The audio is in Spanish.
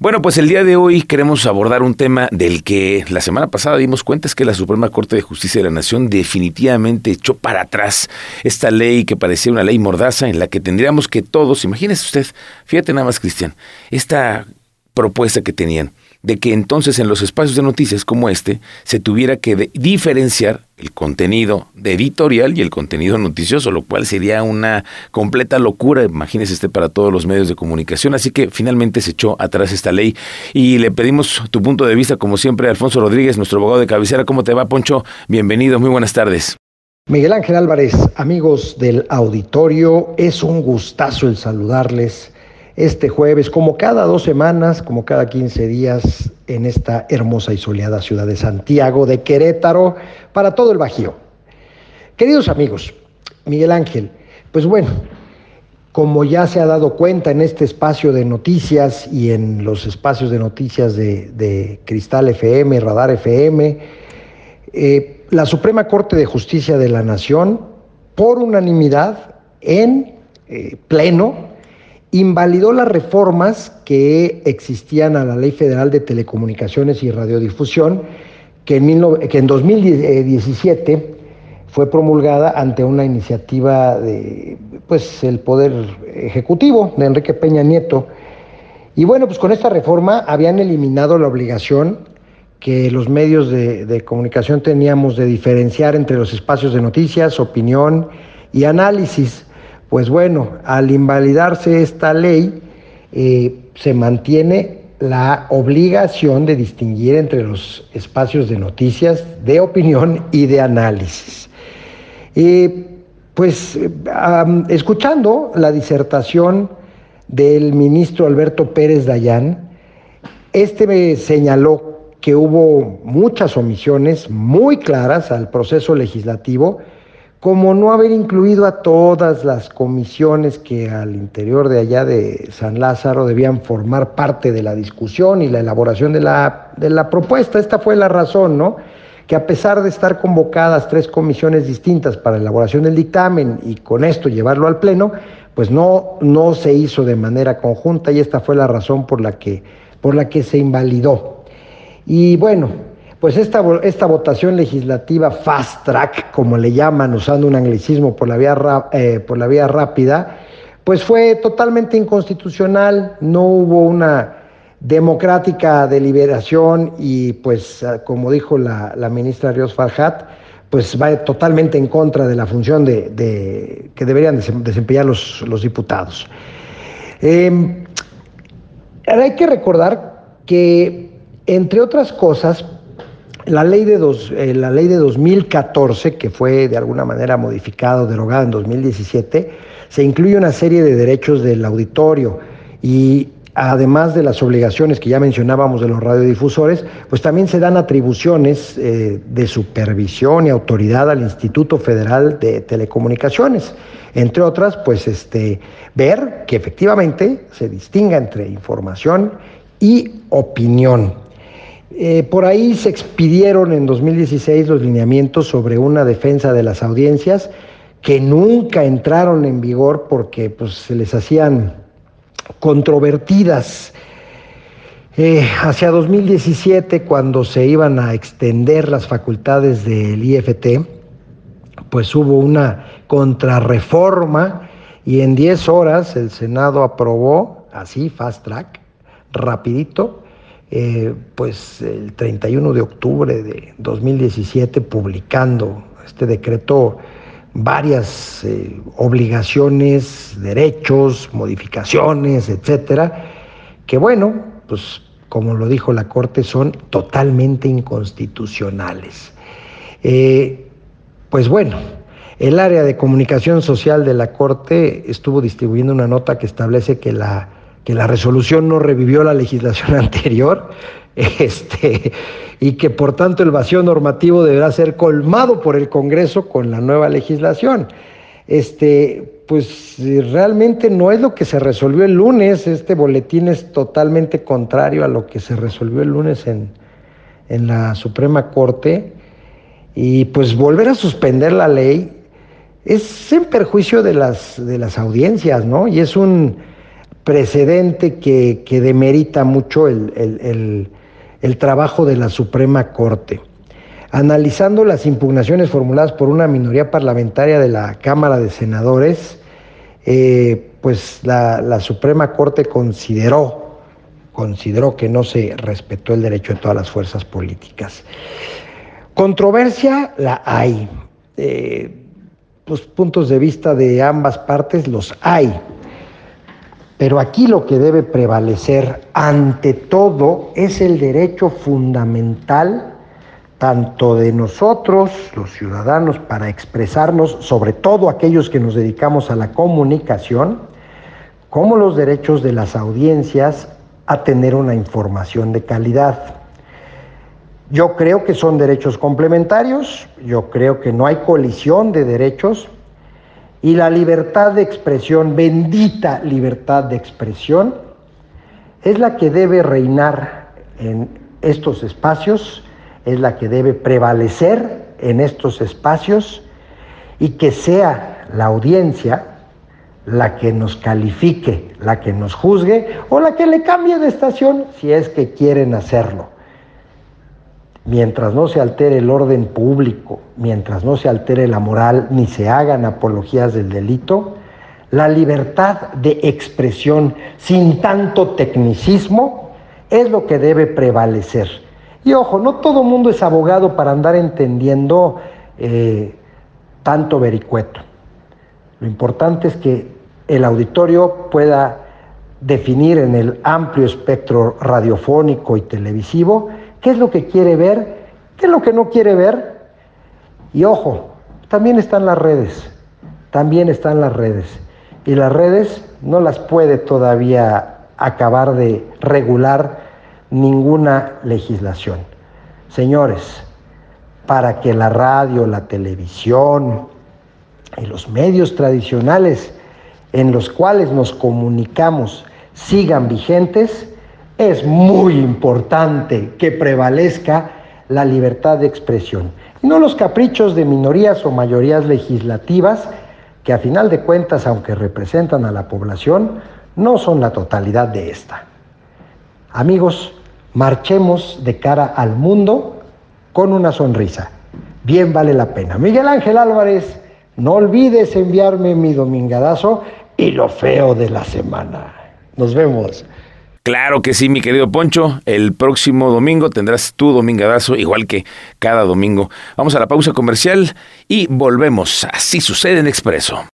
Bueno, pues el día de hoy queremos abordar un tema del que la semana pasada dimos cuenta es que la Suprema Corte de Justicia de la Nación definitivamente echó para atrás esta ley que parecía una ley mordaza en la que tendríamos que todos, imagínese usted, fíjate nada más Cristian, esta propuesta que tenían de que entonces en los espacios de noticias como este se tuviera que diferenciar el contenido de editorial y el contenido noticioso, lo cual sería una completa locura, imagínese este para todos los medios de comunicación, así que finalmente se echó atrás esta ley y le pedimos tu punto de vista como siempre Alfonso Rodríguez, nuestro abogado de cabecera, ¿cómo te va Poncho? Bienvenido, muy buenas tardes. Miguel Ángel Álvarez, amigos del auditorio, es un gustazo el saludarles este jueves, como cada dos semanas, como cada 15 días, en esta hermosa y soleada ciudad de Santiago, de Querétaro, para todo el Bajío. Queridos amigos, Miguel Ángel, pues bueno, como ya se ha dado cuenta en este espacio de noticias y en los espacios de noticias de, Cristal FM, Radar FM, eh, la Suprema Corte de Justicia de la Nación, por unanimidad, en eh, pleno, invalidó las reformas que existían a la Ley Federal de Telecomunicaciones y Radiodifusión, que en, 2017 fue promulgada ante una iniciativa de pues el poder ejecutivo de Enrique Peña Nieto. Y bueno, pues con esta reforma habían eliminado la obligación que los medios de comunicación teníamos de diferenciar entre los espacios de noticias, opinión y análisis. Pues bueno, al invalidarse esta ley, eh, se mantiene la obligación de distinguir entre los espacios de noticias, de opinión y de análisis. pues escuchando la disertación del ministro Alberto Pérez Dayán, este me señaló que hubo muchas omisiones muy claras al proceso legislativo, como no haber incluido a todas las comisiones que al interior de allá de San Lázaro debían formar parte de la discusión y la elaboración de la, de la propuesta. Esta fue la razón, ¿no? Que a pesar de estar convocadas tres comisiones distintas para la elaboración del dictamen y con esto llevarlo al Pleno, pues no, no se hizo de manera conjunta y esta fue la razón por la que, por la que se invalidó. Y bueno, pues esta, esta votación legislativa fast track, como le llaman, usando un anglicismo por la vía, eh, por la vía rápida, pues fue totalmente inconstitucional, no hubo una democrática deliberación y pues ah, como dijo la, ministra Ríos Farhat, pues va totalmente en contra de la función de, que deberían desempeñar los, los diputados. Eh, hay que recordar que, entre otras cosas, la ley, de eh, la ley de 2014, que fue de alguna manera modificada o derogada en 2017, se incluye una serie de derechos del auditorio y además de las obligaciones que ya mencionábamos de los radiodifusores, pues también se dan atribuciones eh, de supervisión y autoridad al Instituto Federal de Telecomunicaciones. Entre otras, pues este, ver que efectivamente se distinga entre información y opinión. Eh, por ahí se expidieron en 2016 los lineamientos sobre una defensa de las audiencias que nunca entraron en vigor porque pues, se les hacían controvertidas. Eh, hacia 2017, cuando se iban a extender las facultades del IFT, pues hubo una contrarreforma y en 10 horas el Senado aprobó, así, fast track, rapidito, eh, pues el 31 de octubre de 2017 publicando este decreto varias eh, obligaciones, derechos, modificaciones, etcétera, que bueno, pues como lo dijo la Corte, son totalmente inconstitucionales. Eh, pues bueno, el área de comunicación social de la Corte estuvo distribuyendo una nota que establece que la que la resolución no revivió la legislación anterior, este, y que por tanto el vacío normativo deberá ser colmado por el Congreso con la nueva legislación. Este, pues realmente no es lo que se resolvió el lunes, este boletín es totalmente contrario a lo que se resolvió el lunes en, en la Suprema Corte, y pues volver a suspender la ley es en perjuicio de las, de las audiencias, ¿no? Y es un precedente que, demerita mucho el, el trabajo de la Suprema Corte. Analizando las impugnaciones formuladas por una minoría parlamentaria de la Cámara de Senadores, eh, pues la, Suprema Corte consideró, consideró que no se respetó el derecho de todas las fuerzas políticas. Controversia la hay. Eh, los puntos de vista de ambas partes los hay. Pero aquí lo que debe prevalecer ante todo es el derecho fundamental tanto de nosotros, los ciudadanos, para expresarnos, sobre todo aquellos que nos dedicamos a la comunicación, como los derechos de las audiencias a tener una información de calidad. Yo creo que son derechos complementarios, yo creo que no hay colisión de derechos y la libertad de expresión, bendita libertad de expresión, es la que debe reinar en estos espacios es la que debe prevalecer en estos espacios y que sea la audiencia la que nos califique, la que nos juzgue o la que le cambie de estación si es que quieren hacerlo. Mientras no se altere el orden público, mientras no se altere la moral ni se hagan apologías del delito, la libertad de expresión sin tanto tecnicismo es lo que debe prevalecer y ojo, no todo mundo es abogado para andar entendiendo eh, tanto vericueto. Lo importante es que el auditorio pueda definir en el amplio espectro radiofónico y televisivo qué es lo que quiere ver, qué es lo que no quiere ver. Y ojo, también están las redes, también están las redes. Y las redes no las puede todavía acabar de regular ninguna legislación. Señores, para que la radio, la televisión y los medios tradicionales en los cuales nos comunicamos sigan vigentes, es muy importante que prevalezca la libertad de expresión y no los caprichos de minorías o mayorías legislativas que a final de cuentas, aunque representan a la población, no son la totalidad de esta. Amigos, marchemos de cara al mundo con una sonrisa. Bien vale la pena. Miguel Ángel Álvarez, no olvides enviarme mi domingadazo y lo feo de la semana. Nos vemos. Claro que sí, mi querido Poncho. El próximo domingo tendrás tu domingadazo, igual que cada domingo. Vamos a la pausa comercial y volvemos. Así sucede en Expreso.